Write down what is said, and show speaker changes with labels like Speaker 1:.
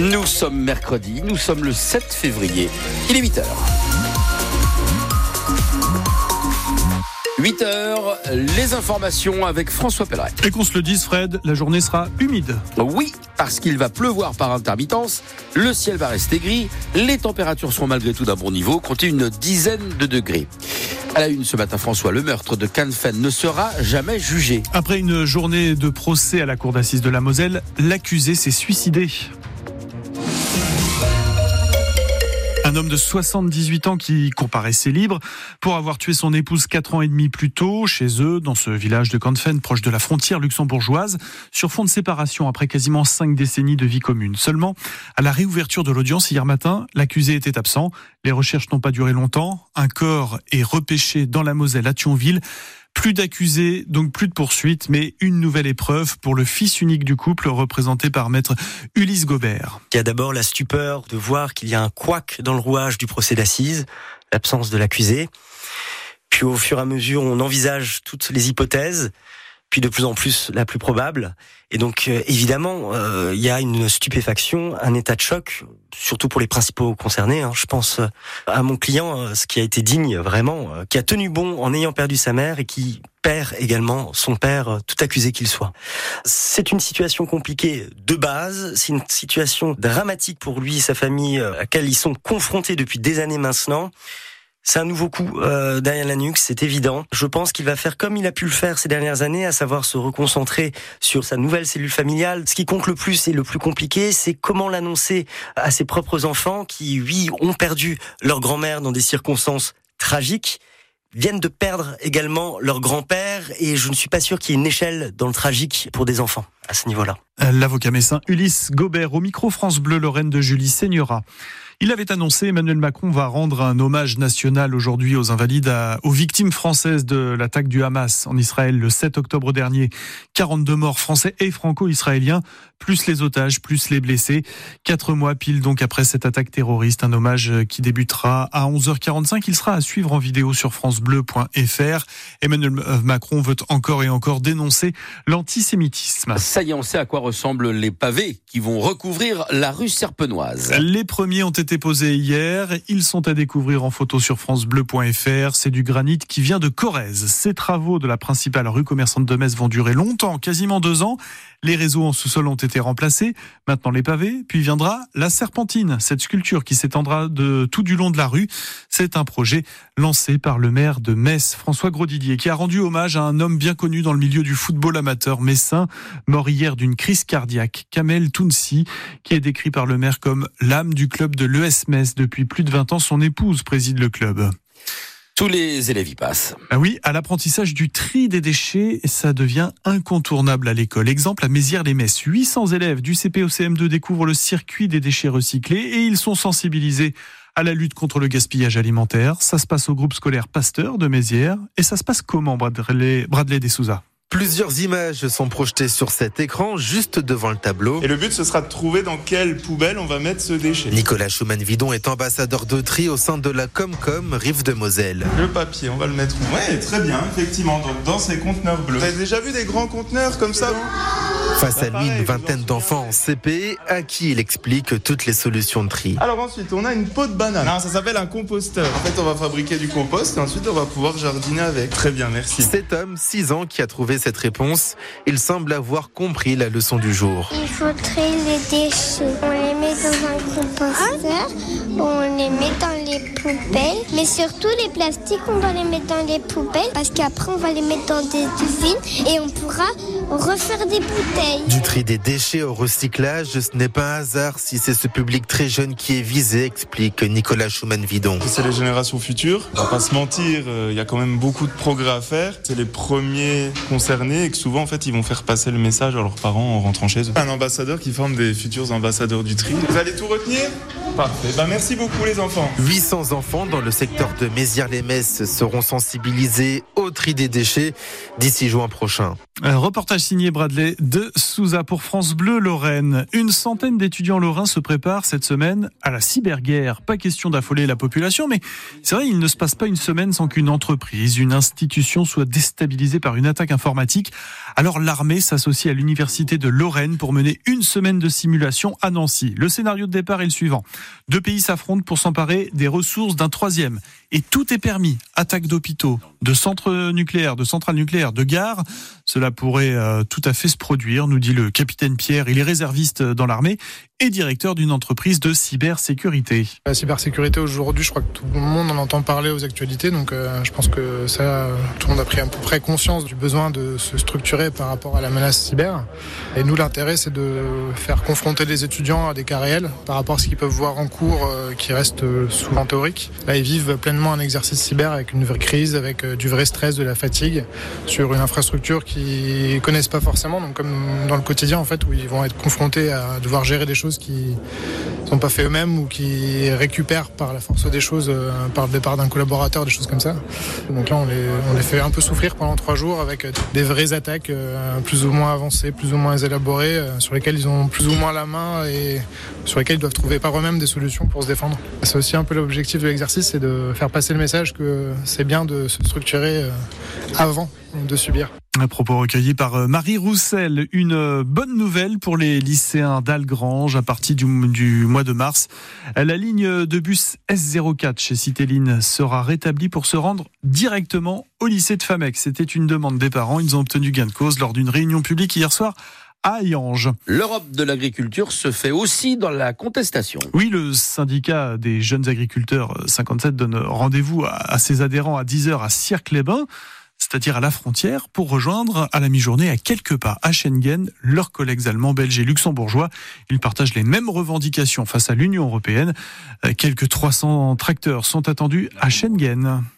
Speaker 1: Nous sommes mercredi, nous sommes le 7 février. Il est 8h. 8 heures, les informations avec François Pelleret.
Speaker 2: Et qu'on se le dise, Fred, la journée sera humide.
Speaker 1: Oui, parce qu'il va pleuvoir par intermittence, le ciel va rester gris, les températures seront malgré tout d'un bon niveau, comptez une dizaine de degrés. À la une ce matin, François, le meurtre de Canfen ne sera jamais jugé.
Speaker 2: Après une journée de procès à la cour d'assises de la Moselle, l'accusé s'est suicidé. Un homme de 78 ans qui comparaissait libre pour avoir tué son épouse quatre ans et demi plus tôt chez eux, dans ce village de Canfen, proche de la frontière luxembourgeoise, sur fond de séparation après quasiment cinq décennies de vie commune. Seulement, à la réouverture de l'audience hier matin, l'accusé était absent. Les recherches n'ont pas duré longtemps. Un corps est repêché dans la Moselle à Thionville. Plus d'accusés, donc plus de poursuites, mais une nouvelle épreuve pour le fils unique du couple représenté par maître Ulysse Gobert.
Speaker 3: Il y a d'abord la stupeur de voir qu'il y a un couac dans le rouage du procès d'assises, l'absence de l'accusé. Puis au fur et à mesure, on envisage toutes les hypothèses puis de plus en plus la plus probable. Et donc euh, évidemment, euh, il y a une stupéfaction, un état de choc, surtout pour les principaux concernés. Hein. Je pense euh, à mon client, ce qui a été digne vraiment, qui a tenu bon en ayant perdu sa mère et qui perd également son père, tout accusé qu'il soit. C'est une situation compliquée de base, c'est une situation dramatique pour lui et sa famille à laquelle ils sont confrontés depuis des années maintenant. C'est un nouveau coup euh, derrière la nuque, c'est évident. Je pense qu'il va faire comme il a pu le faire ces dernières années, à savoir se reconcentrer sur sa nouvelle cellule familiale. Ce qui compte le plus et le plus compliqué, c'est comment l'annoncer à ses propres enfants qui, oui, ont perdu leur grand-mère dans des circonstances tragiques viennent de perdre également leur grand-père et je ne suis pas sûr qu'il y ait une échelle dans le tragique pour des enfants à ce niveau-là.
Speaker 2: L'avocat messin Ulysse Gobert au micro France Bleu Lorraine de Julie Seigneura. Il avait annoncé, Emmanuel Macron va rendre un hommage national aujourd'hui aux invalides, aux victimes françaises de l'attaque du Hamas en Israël le 7 octobre dernier. 42 morts français et franco-israéliens, plus les otages, plus les blessés. Quatre mois pile donc après cette attaque terroriste, un hommage qui débutera à 11h45. Il sera à suivre en vidéo sur francebleu.fr. Emmanuel Macron veut encore et encore dénoncer l'antisémitisme.
Speaker 1: Ça on sait à quoi ressemblent les pavés qui vont recouvrir la rue Serpenoise.
Speaker 2: Les premiers ont été posés hier. Ils sont à découvrir en photo sur francebleu.fr. C'est du granit qui vient de Corrèze. Ces travaux de la principale rue commerçante de Metz vont durer longtemps, quasiment deux ans. Les réseaux en sous-sol ont été remplacés. Maintenant les pavés. Puis viendra la serpentine, cette sculpture qui s'étendra tout du long de la rue. C'est un projet lancé par le maire de Metz, François Grosdidier, qui a rendu hommage à un homme bien connu dans le milieu du football amateur messin, mort hier d'une crise cardiaque. Kamel Tounsi, qui est décrit par le maire comme l'âme du club de l'ES Metz. Depuis plus de 20 ans, son épouse préside le club.
Speaker 1: Tous les élèves y passent.
Speaker 2: Ah oui, à l'apprentissage du tri des déchets, ça devient incontournable à l'école. Exemple à Mézières-les-Messes, 800 élèves du CP au CM2 découvrent le circuit des déchets recyclés et ils sont sensibilisés à la lutte contre le gaspillage alimentaire. Ça se passe au groupe scolaire Pasteur de Mézières et ça se passe comment Bradley, Bradley Dessouza
Speaker 4: Plusieurs images sont projetées sur cet écran juste devant le tableau.
Speaker 5: Et le but, ce sera de trouver dans quelle poubelle on va mettre ce déchet.
Speaker 4: Nicolas Schumann-Vidon est ambassadeur de tri au sein de la Comcom Rive de Moselle.
Speaker 5: Le papier, on va le mettre où? Ouais, très bien, effectivement, donc dans ces conteneurs bleus. Vous avez déjà vu des grands conteneurs comme ça?
Speaker 4: Face à lui, une vingtaine d'enfants en CP à qui il explique toutes les solutions de tri.
Speaker 5: Alors ensuite, on a une peau de banane. Non, ça s'appelle un composteur. En fait, on va fabriquer du compost et ensuite on va pouvoir jardiner avec. Très bien, merci.
Speaker 4: Cet homme, 6 ans, qui a trouvé cette réponse, il semble avoir compris la leçon du jour.
Speaker 6: Il faut trier les déchets. On les met dans un composteur, on les met dans les poubelles, mais surtout les plastiques, on va les mettre dans les poubelles parce qu'après on va les mettre dans des usines et on pourra refaire des bouteilles.
Speaker 4: Du tri des déchets au recyclage, ce n'est pas un hasard si c'est ce public très jeune qui est visé, explique Nicolas Schumann-Vidon.
Speaker 5: C'est les générations futures. On va pas se mentir, euh, il y a quand même beaucoup de progrès à faire. C'est les premiers concernés et que souvent en fait ils vont faire passer le message à leurs parents en rentrant chez eux. Un ambassadeur qui forme des futurs ambassadeurs du tri. Vous allez tout retenir Parfait. Ben, merci beaucoup les enfants.
Speaker 4: 800 enfants dans le secteur de Mézières-les-Messes seront sensibilisés au tri des déchets d'ici juin prochain.
Speaker 2: Un reportage signé Bradley de Souza pour France Bleu Lorraine. Une centaine d'étudiants lorrains se préparent cette semaine à la cyberguerre. Pas question d'affoler la population, mais c'est vrai, il ne se passe pas une semaine sans qu'une entreprise, une institution soit déstabilisée par une attaque informatique. Alors l'armée s'associe à l'université de Lorraine pour mener une semaine de simulation à Nancy. Le scénario de départ est le suivant. Deux pays s'affrontent pour s'emparer des ressources d'un troisième. Et tout est permis. Attaque d'hôpitaux, de centres nucléaires, de centrales nucléaires, de gares. Cela pourrait euh, tout à fait se produire, nous dit le capitaine Pierre. Il est réserviste dans l'armée et directeur d'une entreprise de cybersécurité.
Speaker 7: La cybersécurité aujourd'hui, je crois que tout le monde en entend parler aux actualités, donc euh, je pense que ça, tout le monde a pris à peu près conscience du besoin de se structurer par rapport à la menace cyber. Et nous, l'intérêt, c'est de faire confronter les étudiants à des cas réels par rapport à ce qu'ils peuvent voir en cours, euh, qui reste souvent théorique. Là, ils vivent pleinement un exercice cyber avec une vraie crise, avec euh, du vrai stress, de la fatigue, sur une infrastructure qu'ils connaissent pas forcément, donc comme dans le quotidien en fait, où ils vont être confrontés à devoir gérer des choses qui sont pas fait eux-mêmes ou qui récupèrent par la force des choses, euh, par le départ d'un collaborateur, des choses comme ça. Donc là, on les, fait un peu souffrir pendant trois jours avec des vraies attaques euh, plus ou moins avancées, plus ou moins élaborées, euh, sur lesquelles ils ont plus ou moins la main et sur lesquelles ils doivent trouver par eux-mêmes des solutions pour se défendre. C'est aussi un peu l'objectif de l'exercice, c'est de faire passer le message que c'est bien de se structurer avant de subir.
Speaker 2: Un propos recueilli par euh, Marie Roussel. Une euh, bonne nouvelle pour les lycéens d'Algrange à partir du, mois de mars. La ligne de bus S04 chez Citéline sera rétablie pour se rendre directement au lycée de Famec. C'était une demande des parents. Ils ont obtenu gain de cause lors d'une réunion publique hier soir.
Speaker 1: L'Europe de l'agriculture se fait aussi dans la contestation.
Speaker 2: Oui, le syndicat des jeunes agriculteurs 57 euh, donne rendez-vous à ses adhérents à 10h à Cirque-les-Bains c'est-à-dire à la frontière, pour rejoindre à la mi-journée à quelques pas à Schengen leurs collègues allemands, belges et luxembourgeois. Ils partagent les mêmes revendications face à l'Union européenne. Euh, quelques 300 tracteurs sont attendus à Schengen.